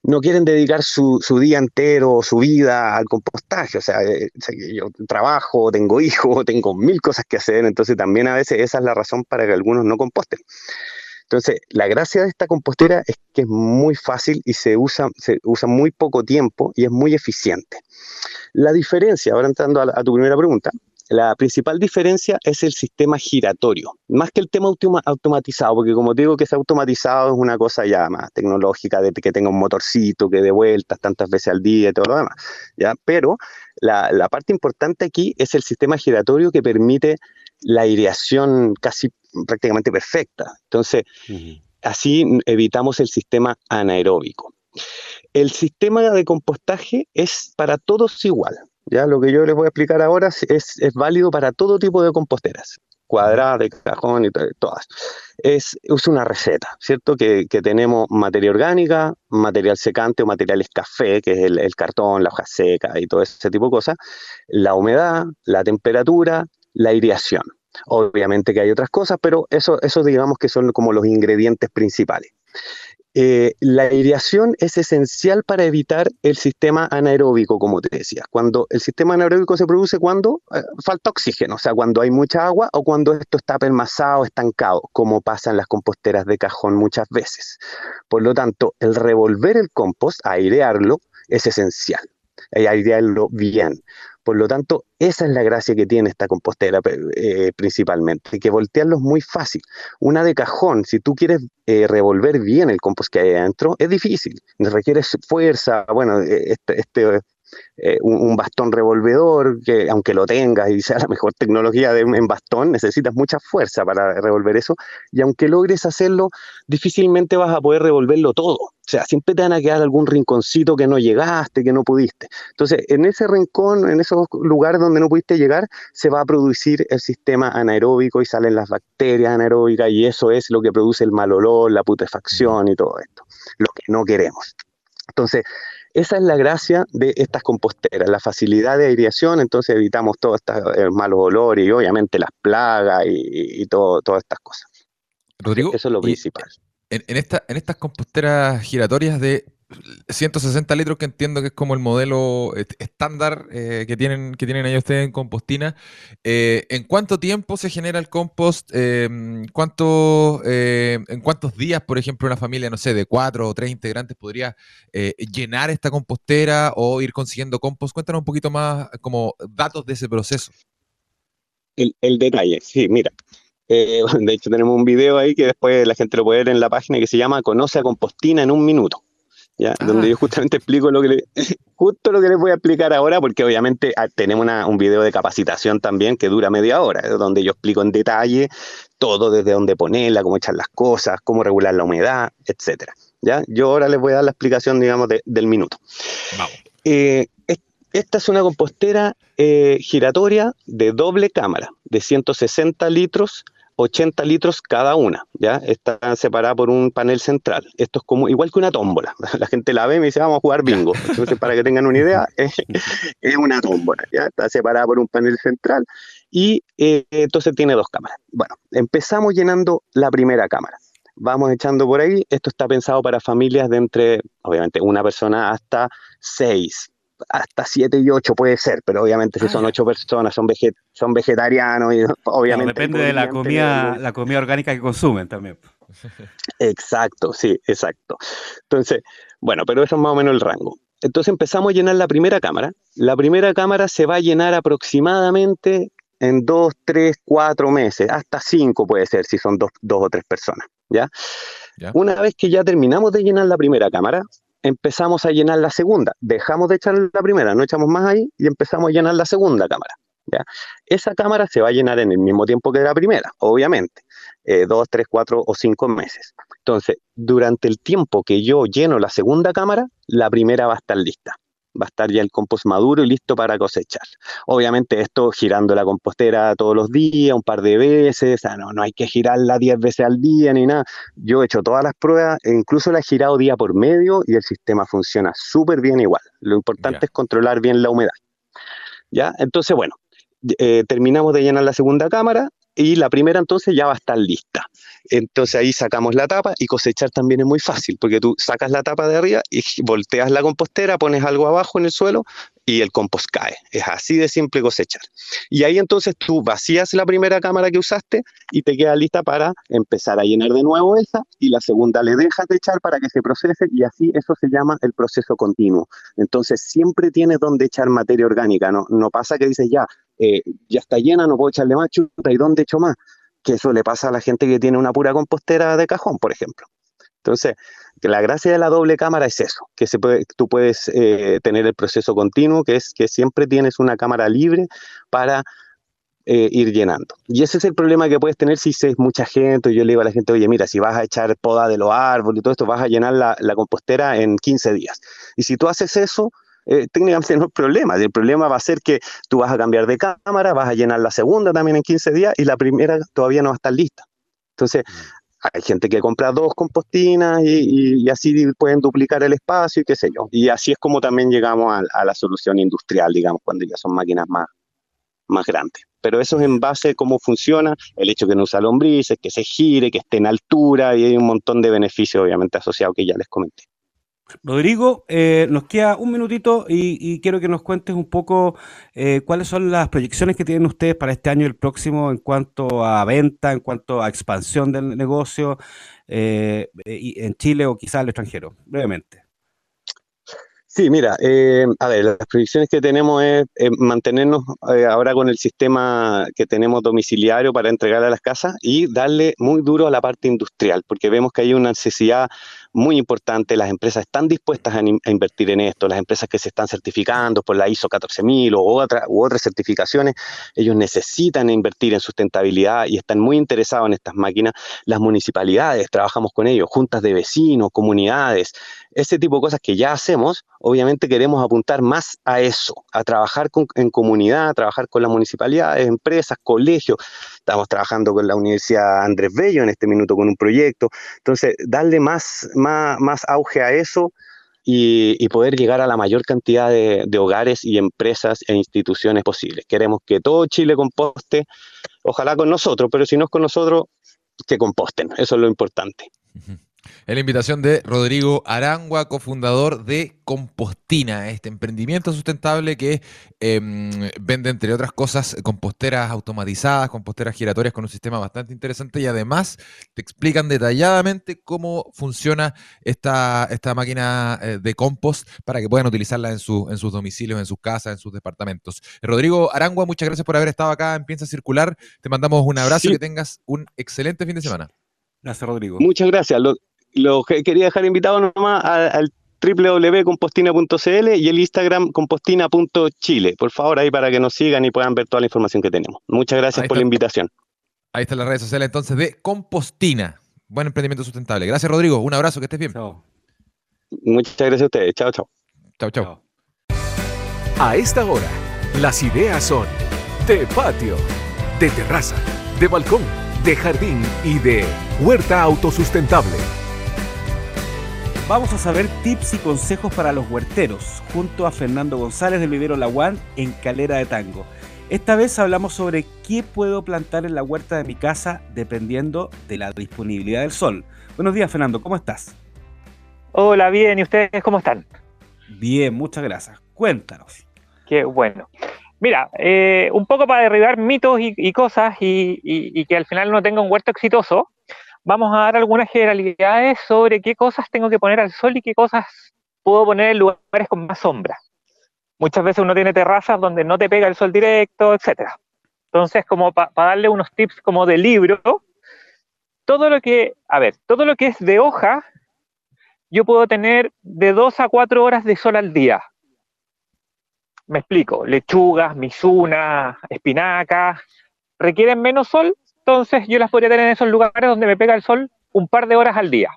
no quieren dedicar su, su día entero, o su vida al compostaje. O sea, eh, yo trabajo, tengo hijos, tengo mil cosas que hacer, entonces también a veces esa es la razón para que algunos no composten. Entonces, la gracia de esta compostera es que es muy fácil y se usa, se usa muy poco tiempo y es muy eficiente. La diferencia, ahora entrando a, tu primera pregunta, la principal diferencia es el sistema giratorio, más que el tema automatizado, porque como digo que es automatizado es una cosa ya más tecnológica, de que tenga un motorcito que dé vueltas tantas veces al día y todo lo demás, ¿ya? Pero la, la parte importante aquí es el sistema giratorio que permite la aireación casi prácticamente perfecta. Entonces, así evitamos el sistema anaeróbico. El sistema de compostaje es para todos igual. Ya lo que yo les voy a explicar ahora es, válido para todo tipo de composteras, cuadradas, de cajón y todas. Es, una receta, ¿cierto? Que, tenemos materia orgánica, material secante o materiales café, que es el, el, cartón, la hoja seca y todo ese tipo de cosas, la humedad, la temperatura, la aireación. Obviamente que hay otras cosas, pero eso, eso digamos que son como los ingredientes principales. Eh, la aireación es esencial para evitar el sistema anaeróbico, como te decía. Cuando el sistema anaeróbico se produce cuando eh, falta oxígeno, o sea, cuando hay mucha agua o cuando esto está permasado, estancado, como pasa en las composteras de cajón muchas veces. Por lo tanto, el revolver el compost, airearlo, es esencial. Airearlo bien. Por lo tanto, esa es la gracia que tiene esta compostera eh, principalmente, que voltearlo es muy fácil. Una de cajón, si tú quieres eh, revolver bien el compost que hay adentro, es difícil, requiere fuerza, bueno, eh, este, este eh, un, bastón revolvedor, que aunque lo tengas y sea la mejor tecnología de, en bastón, necesitas mucha fuerza para revolver eso, y aunque logres hacerlo, difícilmente vas a poder revolverlo todo. O sea, siempre te van a quedar algún rinconcito que no llegaste, que no pudiste. Entonces, en ese rincón, en esos lugares donde no pudiste llegar, se va a producir el sistema anaeróbico y salen las bacterias anaeróbicas y eso es lo que produce el mal olor, la putrefacción y todo esto, lo que no queremos. Entonces, esa es la gracia de estas composteras, la facilidad de aireación, entonces evitamos todos estos eh, malos olores y obviamente las plagas y, todo, todas estas cosas. Rodrigo, eso es lo principal. En, esta, en estas composteras giratorias de 160 litros, que entiendo que es como el modelo estándar eh, que, tienen, que tienen ahí ustedes en compostina. Eh, ¿En cuánto tiempo se genera el compost? Em, ¿cuánto, eh, ¿En cuántos días, por ejemplo, una familia, no sé, de cuatro o tres integrantes podría llenar esta compostera o ir consiguiendo compost? Cuéntanos un poquito más como datos de ese proceso. El, el detalle, sí, mira. Eh, de hecho, tenemos un video ahí que después la gente lo puede ver en la página que se llama Conoce a Compostina en un minuto. ¿Ya? Donde yo justamente explico lo que le, justo lo que les voy a explicar ahora, porque obviamente ah, tenemos un video de capacitación también que dura media hora, donde yo explico en detalle todo, desde dónde ponerla, cómo echar las cosas, cómo regular la humedad, etcétera. ¿ya? Yo ahora les voy a dar la explicación, digamos, del minuto. Eh, esta es una compostera eh, giratoria de doble cámara, de 160 litros 80 litros cada una, ¿ya? Está separada por un panel central. Esto es como igual que una tómbola. La gente la ve y me dice, vamos a jugar bingo. Entonces, para que tengan una idea, es, una tómbola, ¿ya? Está separada por un panel central y eh, entonces tiene dos cámaras. Bueno, empezamos llenando la primera cámara. Vamos echando por ahí. Esto está pensado para familias de entre, obviamente, una persona hasta seis, hasta 7 y 8 puede ser, pero obviamente si ah, son 8 personas, son, son vegetarianos y obviamente... depende de la comida, la comida orgánica que consumen también. Exacto, sí, exacto. Entonces, bueno, pero eso es más o menos el rango. Entonces empezamos a llenar la primera cámara. La primera cámara se va a llenar aproximadamente en 2, 3, 4 meses, hasta 5 puede ser si son 2 o 3 personas, ¿ya? Una vez que ya terminamos de llenar la primera cámara, empezamos a llenar la segunda. Dejamos de echar la primera, no echamos más ahí y empezamos a llenar la segunda cámara. Esa cámara se va a llenar en el mismo tiempo que la primera, obviamente, eh, dos, tres, cuatro o cinco meses. Entonces, durante el tiempo que yo lleno la segunda cámara, la primera va a estar lista va a estar ya el compost maduro y listo para cosechar. Obviamente esto girando la compostera todos los días, un par de veces, no, no hay que girarla 10 veces al día ni nada. Yo he hecho todas las pruebas, e incluso la he girado día por medio y el sistema funciona súper bien igual. Lo importante es controlar bien la humedad. ¿Ya? Entonces, bueno, eh, terminamos de llenar la segunda cámara, y la primera entonces ya va a estar lista. Entonces ahí sacamos la tapa y cosechar también es muy fácil, porque tú sacas la tapa de arriba y volteas la compostera, pones algo abajo en el suelo y el compost cae. Es así de simple cosechar. Y ahí entonces tú vacías la primera cámara que usaste y te queda lista para empezar a llenar de nuevo esa y la segunda le dejas de echar para que se procese y así eso se llama el proceso continuo. Entonces siempre tienes donde echar materia orgánica, no, no pasa que dices ya, eh, ya está llena, no puedo echarle más chuta, ¿y dónde echo más? Que eso le pasa a la gente que tiene una pura compostera de cajón, por ejemplo. Entonces, la gracia de la doble cámara es eso, que se puede, tú puedes eh, tener el proceso continuo, que es que siempre tienes una cámara libre para eh, ir llenando. Y ese es el problema que puedes tener si es mucha gente. Yo le digo a la gente, oye, mira, si vas a echar poda de los árboles y todo esto, vas a llenar la, compostera en 15 días. Y si tú haces eso, eh, técnicamente no hay problema. El problema va a ser que tú vas a cambiar de cámara, vas a llenar la segunda también en 15 días y la primera todavía no va a estar lista. Entonces, mm. Hay gente que compra dos compostinas y, así pueden duplicar el espacio y qué sé yo. Y así es como también llegamos a, la solución industrial, digamos, cuando ya son máquinas más, más grandes. Pero eso es en base a cómo funciona, el hecho que no usa lombrices, que se gire, que esté en altura y hay un montón de beneficios obviamente asociados que ya les comenté. Rodrigo, eh, nos queda un minutito y, quiero que nos cuentes un poco eh, cuáles son las proyecciones que tienen ustedes para este año y el próximo en cuanto a venta, en cuanto a expansión del negocio eh, en Chile o quizás al extranjero, brevemente. Sí, mira, eh, a ver, las proyecciones que tenemos es mantenernos eh, ahora con el sistema que tenemos domiciliario para entregar a las casas y darle muy duro a la parte industrial, porque vemos que hay una necesidad muy importante, las empresas están dispuestas a, invertir en esto, las empresas que se estestán certificando por la ISO 14000 o otra, u otras certificaciones, ellos necesitan invertir en sustentabilidad y están muy interesados en estas máquinas. Las municipalidades, trabajamos con ellos, juntas de vecinos, comunidades, ese tipo de cosas que ya hacemos, obviamente queremos apuntar más a eso, a trabajar en comunidad, a trabajar con las municipalidades, empresas, colegios. Estamos trabajando con la Universidad Andrés Bello en este minuto con un proyecto. Entonces, darle más, más, más auge a eso y, poder llegar a la mayor cantidad de, hogares y empresas e instituciones posibles. Queremos que todo Chile composte, ojalá con nosotros, pero si no es con nosotros, que composten. Eso es lo importante. En la invitación de Rodrigo Arangua, cofundador de Compostina, este emprendimiento sustentable que em, vende, entre otras cosas, composteras automatizadas, composteras giratorias con un sistema bastante interesante y además te explican detalladamente cómo funciona esta, esta máquina eh, de compost para que puedan utilizarla en, su, en sus domicilios, en sus casas, en sus departamentos. Rodrigo Arangua, muchas gracias por haber estado acá en Piensa Circular. Te mandamos un abrazo y que tengas un excelente fin de semana. Gracias, Rodrigo. Muchas gracias. Lo, quería dejar invitado nomás al, www.compostina.cl y el Instagram compostina.chile. Por favor, ahí para que nos sigan y puedan ver toda la información que tenemos. Muchas gracias por la invitación. Ahí están las redes sociales entonces de Compostina. Buen emprendimiento sustentable. Gracias, Rodrigo. Un abrazo, que estés bien. Muchas gracias a ustedes. Chao, chao. Chao, chao. A esta hora, las ideas son de patio, de terraza, de balcón de jardín y de huerta autosustentable. Vamos a saber tips y consejos para los huerteros, junto a Fernando González del Vivero Laguán en Calera de Tango. Esta vez hablamos sobre qué puedo plantar en la huerta de mi casa dependiendo de la disponibilidad del sol. Buenos días, Fernando, ¿cómo estás? Hola, bien, ¿y ustedes cómo están? Bien, muchas gracias. Cuéntanos. Qué bueno. Mira, eh, un poco para derribar mitos y, cosas y, que al final no tenga un huerto exitoso, vamos a dar algunas generalidades sobre qué cosas tengo que poner al sol y qué cosas puedo poner en lugares con más sombra. Muchas veces uno tiene terrazas donde no te pega el sol directo, etc. Entonces, como para darle unos tips como de libro, todo lo que, a ver, todo lo que es de hoja, yo puedo tener de 2 a 4 horas de sol al día me explico, lechugas, misunas, espinacas, requieren menos sol, entonces yo las podría tener en esos lugares donde me pega el sol un par de horas al día.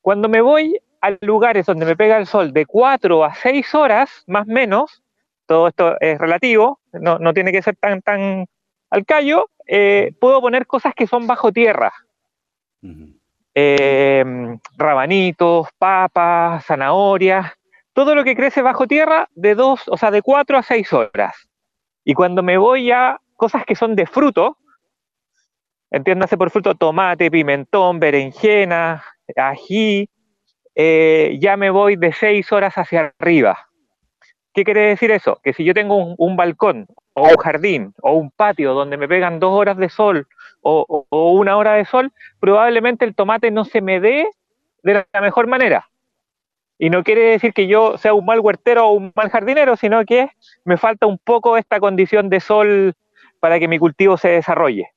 Cuando me voy a lugares donde me pega el sol de 4 a 6 horas, más o menos, todo esto es relativo, no, tiene que ser tan, tan al callo, eh, puedo poner cosas que son bajo tierra. Eh, rabanitos, papas, zanahorias, todo lo que crece bajo tierra de dos, o sea, de cuatro a seis horas. Y cuando me voy a cosas que son de fruto, entiéndase por fruto tomate, pimentón, berenjena, ají, eh, ya me voy de seis horas hacia arriba. ¿Qué quiere decir eso? Que si yo tengo un, balcón o un jardín o un patio donde me pegan dos horas de sol o, o, una hora de sol, probablemente el tomate no se me dé de la mejor manera. Y no quiere decir que yo sea un mal huertero o un mal jardinero, sino que me falta un poco esta condición de sol para que mi cultivo se desarrolle.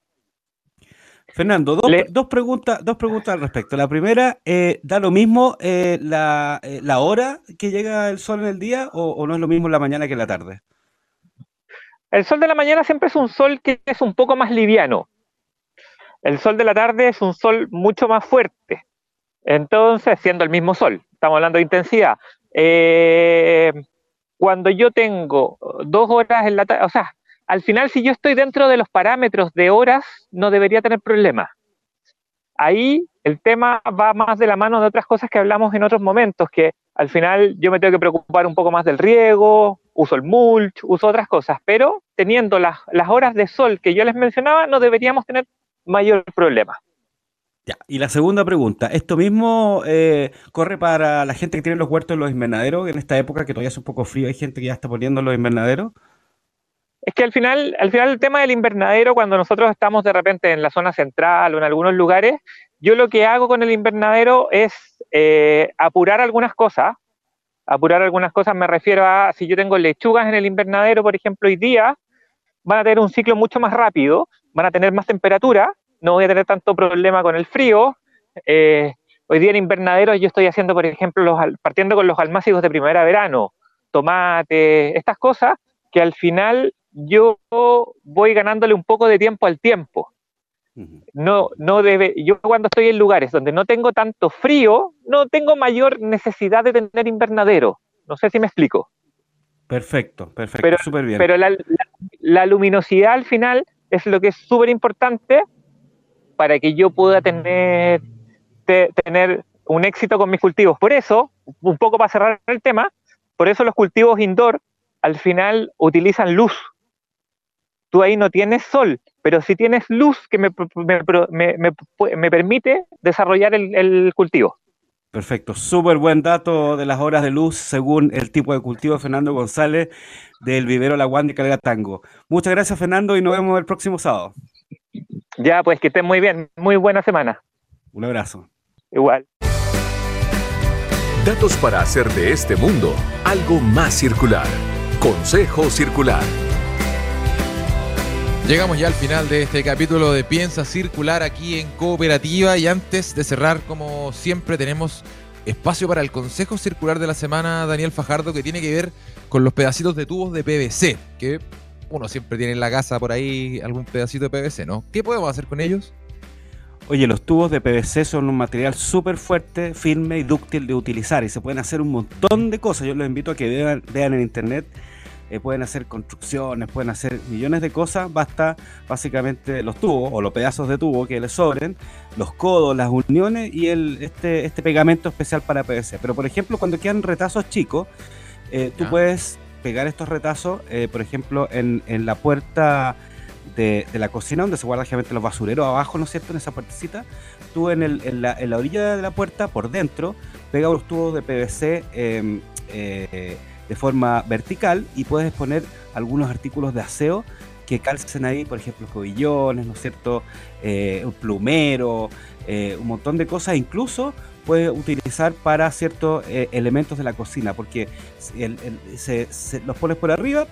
Fernando, dos, preguntas, dos preguntas al respecto. La primera, eh, ¿da lo mismo eh, eh, la, hora que llega el sol en el día o, o, no es lo mismo la mañana que la tarde? El sol de la mañana siempre es un sol que es un poco más liviano. El sol de la tarde es un sol mucho más fuerte. Entonces, siendo el mismo sol, estamos hablando de intensidad. Eh, cuando yo tengo dos horas en la tarde, o sea, al final si yo estoy dentro de los parámetros de horas, no debería tener problema. Ahí el tema va más de la mano de otras cosas que hablamos en otros momentos, que al final yo me tengo que preocupar un poco más del riego, uso el mulch, uso otras cosas, pero teniendo las, las horas de sol que yo les mencionaba, no deberíamos tener mayor problema. Ya, y la segunda pregunta, ¿esto mismo eh, corre para la gente que tiene los huertos en los invernaderos? En esta época que todavía es un poco frío, hay gente que ya está poniendo los invernaderos. Es que al final, al final el tema del invernadero, cuando nosotros estamos de repente en la zona central o en algunos lugares, yo lo que hago con el invernadero es eh, apurar algunas cosas. Apurar algunas cosas me refiero a si yo tengo lechugas en el invernadero, por ejemplo, hoy día, van a tener un ciclo mucho más rápido, van a tener más temperatura, no voy a tener tanto problema con el frío. Eh, hoy día en invernadero yo estoy haciendo, por ejemplo, los, partiendo con los almácigos de primavera-verano, tomate, estas cosas, que al final yo voy ganándole un poco de tiempo al tiempo. No, no debe, yo cuando estoy en lugares donde no tengo tanto frío, no tengo mayor necesidad de tener invernadero. No sé si me explico. Perfecto, perfecto, súper bien. Pero la, la, luminosidad al final es lo que es súper importante para que yo pueda tener, tener un éxito con mis cultivos. Por eso, un poco para cerrar el tema, por eso los cultivos indoor al final utilizan luz. Tú ahí no tienes sol, pero si tienes luz que me, me, permite desarrollar el, cultivo. Perfecto, súper buen dato de las horas de luz según el tipo de cultivo de Fernando González del vivero La Guandi Calera Tango. Muchas gracias Fernando y nos vemos el próximo sábado. Ya, pues que estén muy bien, muy buena semana. Un abrazo. Igual. Datos para hacer de este mundo algo más circular. Consejo Circular. Llegamos ya al final de este capítulo de Piensa Circular aquí en Cooperativa y antes de cerrar, como siempre, tenemos espacio para el Consejo Circular de la semana, Daniel Fajardo, que tiene que ver con los pedacitos de tubos de PVC, que uno siempre tiene en la casa por ahí algún pedacito de PVC, ¿no? ¿Qué podemos hacer con ellos? Oye, los tubos de PVC son un material súper fuerte, firme y dúctil de utilizar y se pueden hacer un montón de cosas. Yo los invito a que vean, vean en internet eh, pueden hacer construcciones, pueden hacer millones de cosas, basta básicamente los tubos o los pedazos de tubo que les sobren, los codos, las uniones y el, este, este pegamento especial para PVC. Pero por ejemplo, cuando quedan retazos chicos, eh, tú puedes pegar estos retazos, eh, por ejemplo, en, la puerta de, la cocina, donde se guardan generalmente los basureros abajo, ¿no es cierto? En esa puertecita. Tú en, el, en, la, en la, orilla de la puerta, por dentro, pega los tubos de PVC em, de forma vertical y puedes poner algunos artículos de aseo que calcen ahí, por ejemplo, cobillones, ¿no es cierto? Eh, un plumero, eh, un montón de cosas, incluso puedes utilizar para ciertos eh, elementos de la cocina, porque se, los pones por arriba,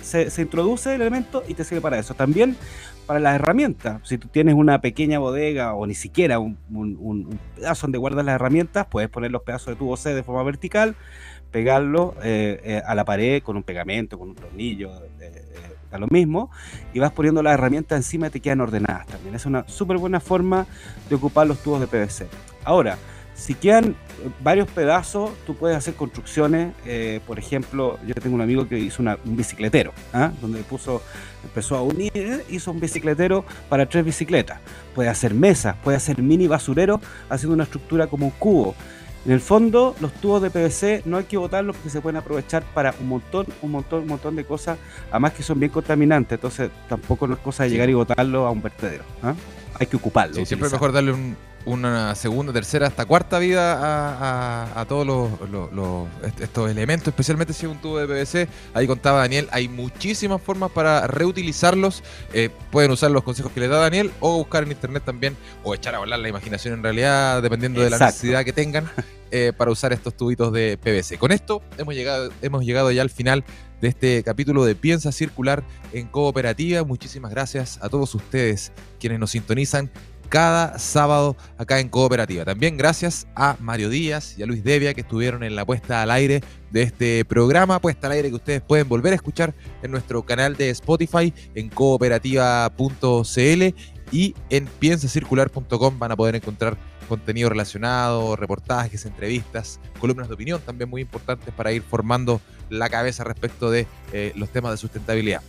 se, introduce el elemento y te sirve para eso. También para las herramientas, si tú tienes una pequeña bodega o ni siquiera un, pedazo donde guardas las herramientas, puedes poner los pedazos de tubo C de forma vertical, pegarlo eh, eh, a la pared con un pegamento, con un tornillo, eh, da lo mismo, y vas poniendo las herramientas encima y te quedan ordenadas también. Es una súper buena forma de ocupar los tubos de PVC. Ahora, si quedan varios pedazos, tú puedes hacer construcciones. por ejemplo, yo tengo un amigo que hizo un bicicletero, ¿ah? donde puso, empezó a unir, hizo un bicicletero para tres bicicletas. Puede hacer mesas, puede hacer mini basurero haciendo una estructura como un cubo. En el fondo, los tubos de PVC no hay que botarlos porque se pueden aprovechar para un montón, un montón, un montón de cosas, además que son bien contaminantes, entonces tampoco no es cosa de llegar y botarlo a un vertedero. ¿ah? Hay que ocuparlo. Sí, siempre es mejor darle un, una segunda, tercera, hasta cuarta vida a, todos los, estos elementos, especialmente si es un tubo de PVC. Ahí contaba Daniel, hay muchísimas formas para reutilizarlos. Eh, pueden usar los consejos que les da Daniel o buscar en internet también o echar a volar la imaginación en realidad, dependiendo de la necesidad que tengan eh, para usar estos tubitos de PVC. Con esto hemos llegado, hemos llegado ya al final de este capítulo de Piensa Circular en Cooperativa. Muchísimas gracias a todos ustedes quienes nos sintonizan cada sábado acá en Cooperativa. También gracias a Mario Díaz y a Luis Devia que estuvieron en la puesta al aire de este programa, puesta al aire que ustedes pueden volver a escuchar en nuestro canal de Spotify en cooperativa.cl y en piensacircular.com van a poder encontrar contenido relacionado, reportajes, entrevistas, columnas de opinión también muy importantes para ir formando la cabeza respecto de eh, los temas de sustentabilidad.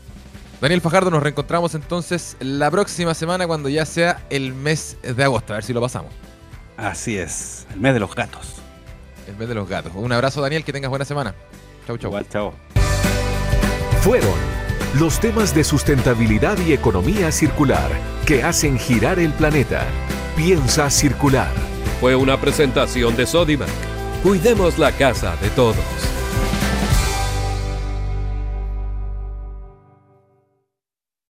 Daniel Fajardo, nos reencontramos entonces la próxima semana cuando ya sea el mes de agosto, a ver si lo pasamos. Así es, el mes de los gatos. El mes de los gatos. Un abrazo Daniel, que tengas buena semana. Chau, chau. Igual, chau. Fueron los temas de sustentabilidad y economía circular que hacen girar el planeta. Piensa circular. Fue una presentación de Sodimac. Cuidemos la casa de todos.